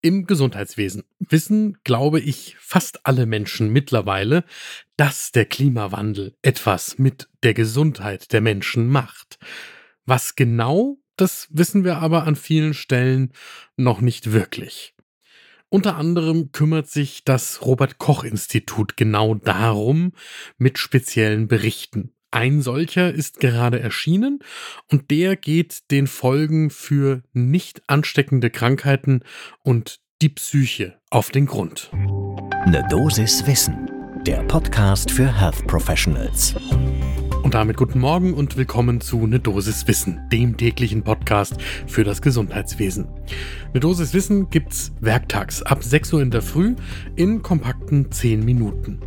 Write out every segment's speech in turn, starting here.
Im Gesundheitswesen wissen, glaube ich, fast alle Menschen mittlerweile, dass der Klimawandel etwas mit der Gesundheit der Menschen macht. Was genau, das wissen wir aber an vielen Stellen noch nicht wirklich. Unter anderem kümmert sich das Robert Koch Institut genau darum mit speziellen Berichten. Ein solcher ist gerade erschienen und der geht den Folgen für nicht ansteckende Krankheiten und die Psyche auf den Grund. Ne Dosis Wissen, der Podcast für Health Professionals. Und damit guten Morgen und willkommen zu Ne Dosis Wissen, dem täglichen Podcast für das Gesundheitswesen. Ne Dosis Wissen gibt's werktags ab 6 Uhr in der Früh in kompakten 10 Minuten.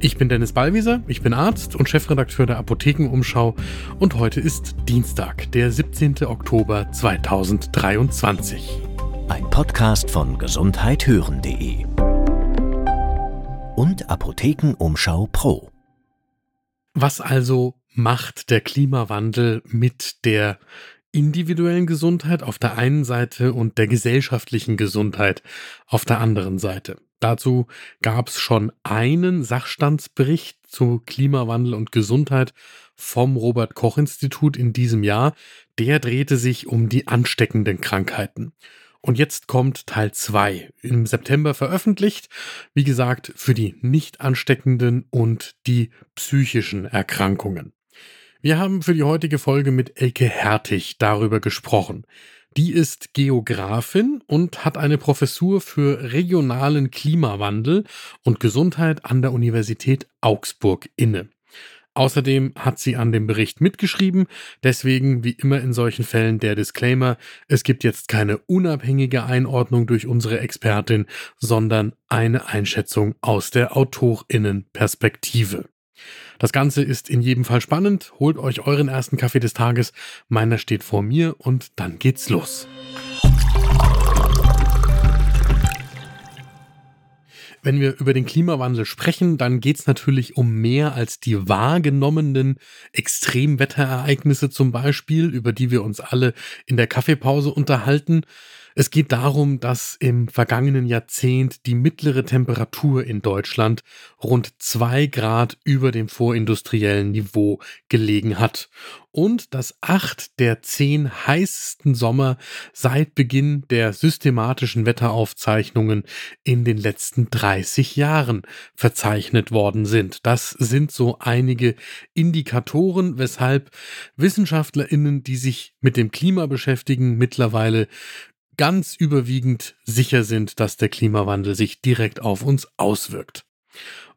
Ich bin Dennis Ballwieser, ich bin Arzt und Chefredakteur der Apothekenumschau und heute ist Dienstag, der 17. Oktober 2023. Ein Podcast von gesundheithören.de und Apothekenumschau Pro. Was also macht der Klimawandel mit der individuellen Gesundheit auf der einen Seite und der gesellschaftlichen Gesundheit auf der anderen Seite? Dazu gab es schon einen Sachstandsbericht zu Klimawandel und Gesundheit vom Robert Koch Institut in diesem Jahr. Der drehte sich um die ansteckenden Krankheiten. Und jetzt kommt Teil 2, im September veröffentlicht, wie gesagt, für die nicht ansteckenden und die psychischen Erkrankungen. Wir haben für die heutige Folge mit Elke Hertig darüber gesprochen. Die ist Geografin und hat eine Professur für regionalen Klimawandel und Gesundheit an der Universität Augsburg inne. Außerdem hat sie an dem Bericht mitgeschrieben, deswegen wie immer in solchen Fällen der Disclaimer, es gibt jetzt keine unabhängige Einordnung durch unsere Expertin, sondern eine Einschätzung aus der Autorinnenperspektive. Das Ganze ist in jedem Fall spannend, holt euch euren ersten Kaffee des Tages, meiner steht vor mir und dann geht's los. Wenn wir über den Klimawandel sprechen, dann geht es natürlich um mehr als die wahrgenommenen Extremwetterereignisse zum Beispiel, über die wir uns alle in der Kaffeepause unterhalten. Es geht darum, dass im vergangenen Jahrzehnt die mittlere Temperatur in Deutschland rund zwei Grad über dem vorindustriellen Niveau gelegen hat und dass acht der zehn heißesten Sommer seit Beginn der systematischen Wetteraufzeichnungen in den letzten 30 Jahren verzeichnet worden sind. Das sind so einige Indikatoren, weshalb Wissenschaftlerinnen, die sich mit dem Klima beschäftigen, mittlerweile ganz überwiegend sicher sind, dass der Klimawandel sich direkt auf uns auswirkt.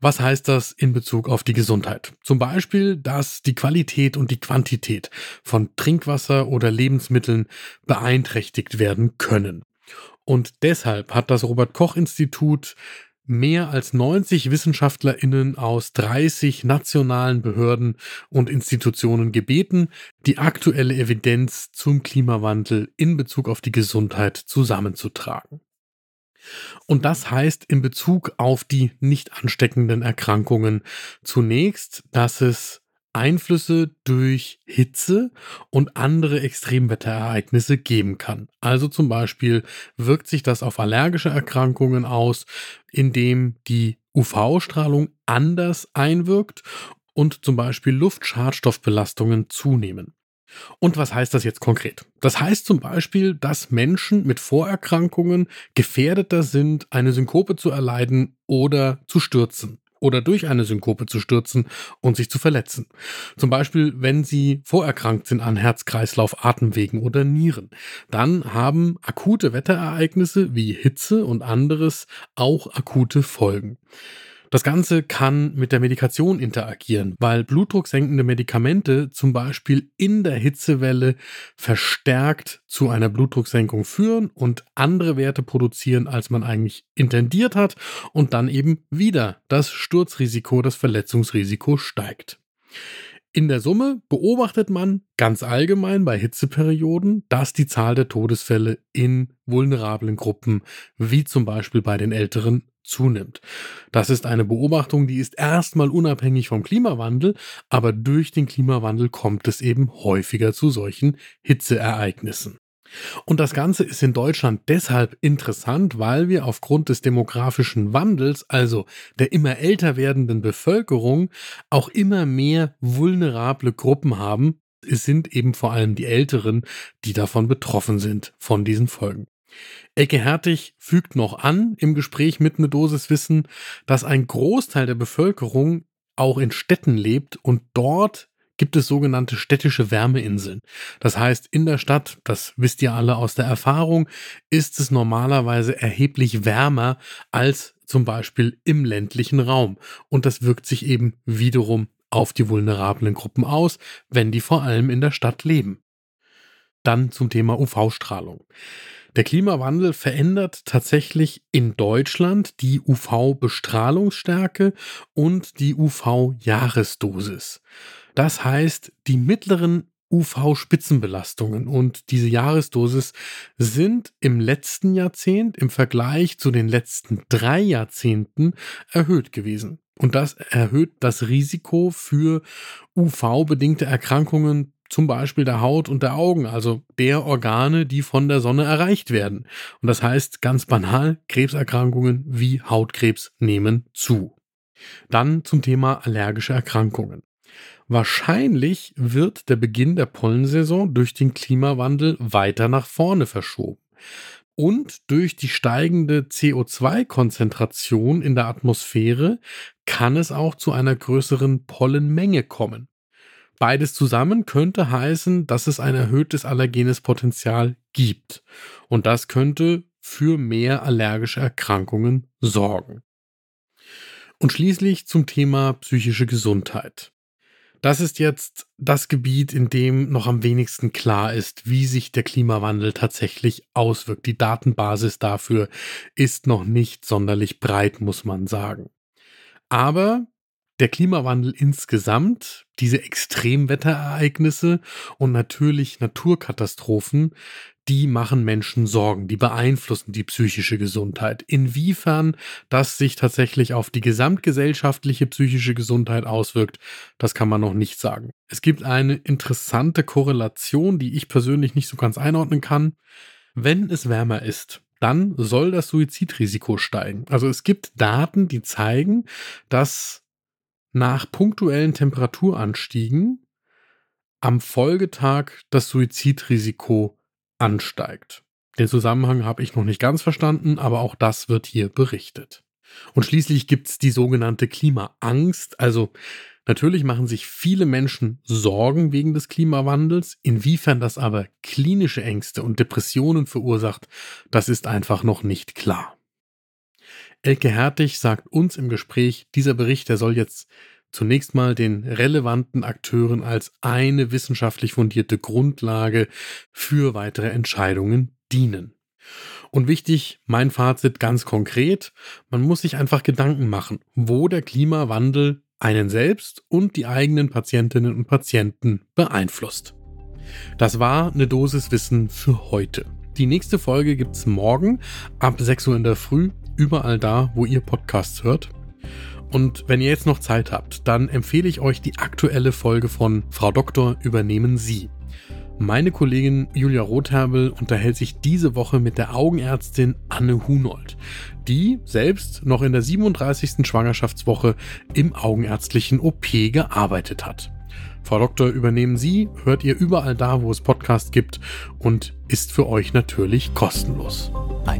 Was heißt das in Bezug auf die Gesundheit? Zum Beispiel, dass die Qualität und die Quantität von Trinkwasser oder Lebensmitteln beeinträchtigt werden können. Und deshalb hat das Robert Koch Institut mehr als 90 Wissenschaftlerinnen aus 30 nationalen Behörden und Institutionen gebeten, die aktuelle Evidenz zum Klimawandel in Bezug auf die Gesundheit zusammenzutragen. Und das heißt in Bezug auf die nicht ansteckenden Erkrankungen zunächst, dass es Einflüsse durch Hitze und andere Extremwetterereignisse geben kann. Also zum Beispiel wirkt sich das auf allergische Erkrankungen aus, indem die UV-Strahlung anders einwirkt und zum Beispiel Luftschadstoffbelastungen zunehmen. Und was heißt das jetzt konkret? Das heißt zum Beispiel, dass Menschen mit Vorerkrankungen gefährdeter sind, eine Synkope zu erleiden oder zu stürzen oder durch eine Synkope zu stürzen und sich zu verletzen. Zum Beispiel, wenn sie vorerkrankt sind an Herz-Kreislauf, Atemwegen oder Nieren. Dann haben akute Wetterereignisse wie Hitze und anderes auch akute Folgen. Das Ganze kann mit der Medikation interagieren, weil blutdrucksenkende Medikamente zum Beispiel in der Hitzewelle verstärkt zu einer Blutdrucksenkung führen und andere Werte produzieren, als man eigentlich intendiert hat und dann eben wieder das Sturzrisiko, das Verletzungsrisiko steigt. In der Summe beobachtet man ganz allgemein bei Hitzeperioden, dass die Zahl der Todesfälle in vulnerablen Gruppen, wie zum Beispiel bei den Älteren, zunimmt. Das ist eine Beobachtung, die ist erstmal unabhängig vom Klimawandel, aber durch den Klimawandel kommt es eben häufiger zu solchen Hitzeereignissen. Und das Ganze ist in Deutschland deshalb interessant, weil wir aufgrund des demografischen Wandels, also der immer älter werdenden Bevölkerung, auch immer mehr vulnerable Gruppen haben. Es sind eben vor allem die Älteren, die davon betroffen sind, von diesen Folgen. Ecke Hertig fügt noch an im Gespräch mit eine Dosis Wissen, dass ein Großteil der Bevölkerung auch in Städten lebt und dort gibt es sogenannte städtische Wärmeinseln. Das heißt, in der Stadt, das wisst ihr alle aus der Erfahrung, ist es normalerweise erheblich wärmer als zum Beispiel im ländlichen Raum. Und das wirkt sich eben wiederum auf die vulnerablen Gruppen aus, wenn die vor allem in der Stadt leben. Dann zum Thema UV-Strahlung. Der Klimawandel verändert tatsächlich in Deutschland die UV-Bestrahlungsstärke und die UV-Jahresdosis. Das heißt, die mittleren UV-Spitzenbelastungen und diese Jahresdosis sind im letzten Jahrzehnt im Vergleich zu den letzten drei Jahrzehnten erhöht gewesen. Und das erhöht das Risiko für UV-bedingte Erkrankungen, zum Beispiel der Haut und der Augen, also der Organe, die von der Sonne erreicht werden. Und das heißt ganz banal, Krebserkrankungen wie Hautkrebs nehmen zu. Dann zum Thema allergische Erkrankungen. Wahrscheinlich wird der Beginn der Pollensaison durch den Klimawandel weiter nach vorne verschoben. Und durch die steigende CO2-Konzentration in der Atmosphäre kann es auch zu einer größeren Pollenmenge kommen. Beides zusammen könnte heißen, dass es ein erhöhtes allergenes Potenzial gibt. Und das könnte für mehr allergische Erkrankungen sorgen. Und schließlich zum Thema psychische Gesundheit. Das ist jetzt das Gebiet, in dem noch am wenigsten klar ist, wie sich der Klimawandel tatsächlich auswirkt. Die Datenbasis dafür ist noch nicht sonderlich breit, muss man sagen. Aber der Klimawandel insgesamt, diese Extremwetterereignisse und natürlich Naturkatastrophen, die machen Menschen Sorgen, die beeinflussen die psychische Gesundheit. Inwiefern das sich tatsächlich auf die gesamtgesellschaftliche psychische Gesundheit auswirkt, das kann man noch nicht sagen. Es gibt eine interessante Korrelation, die ich persönlich nicht so ganz einordnen kann. Wenn es wärmer ist, dann soll das Suizidrisiko steigen. Also es gibt Daten, die zeigen, dass nach punktuellen Temperaturanstiegen am Folgetag das Suizidrisiko ansteigt. Den Zusammenhang habe ich noch nicht ganz verstanden, aber auch das wird hier berichtet. Und schließlich gibt es die sogenannte Klimaangst. Also natürlich machen sich viele Menschen Sorgen wegen des Klimawandels. Inwiefern das aber klinische Ängste und Depressionen verursacht, das ist einfach noch nicht klar. Elke Hertig sagt uns im Gespräch, dieser Bericht, der soll jetzt zunächst mal den relevanten Akteuren als eine wissenschaftlich fundierte Grundlage für weitere Entscheidungen dienen. Und wichtig, mein Fazit ganz konkret, man muss sich einfach Gedanken machen, wo der Klimawandel einen selbst und die eigenen Patientinnen und Patienten beeinflusst. Das war eine Dosis Wissen für heute. Die nächste Folge gibt's morgen ab 6 Uhr in der Früh überall da, wo ihr Podcasts hört. Und wenn ihr jetzt noch Zeit habt, dann empfehle ich euch die aktuelle Folge von Frau Doktor übernehmen Sie. Meine Kollegin Julia Rotherbel unterhält sich diese Woche mit der Augenärztin Anne Hunold, die selbst noch in der 37. Schwangerschaftswoche im augenärztlichen OP gearbeitet hat. Frau Doktor, übernehmen Sie, hört ihr überall da, wo es Podcasts gibt und ist für euch natürlich kostenlos. Ein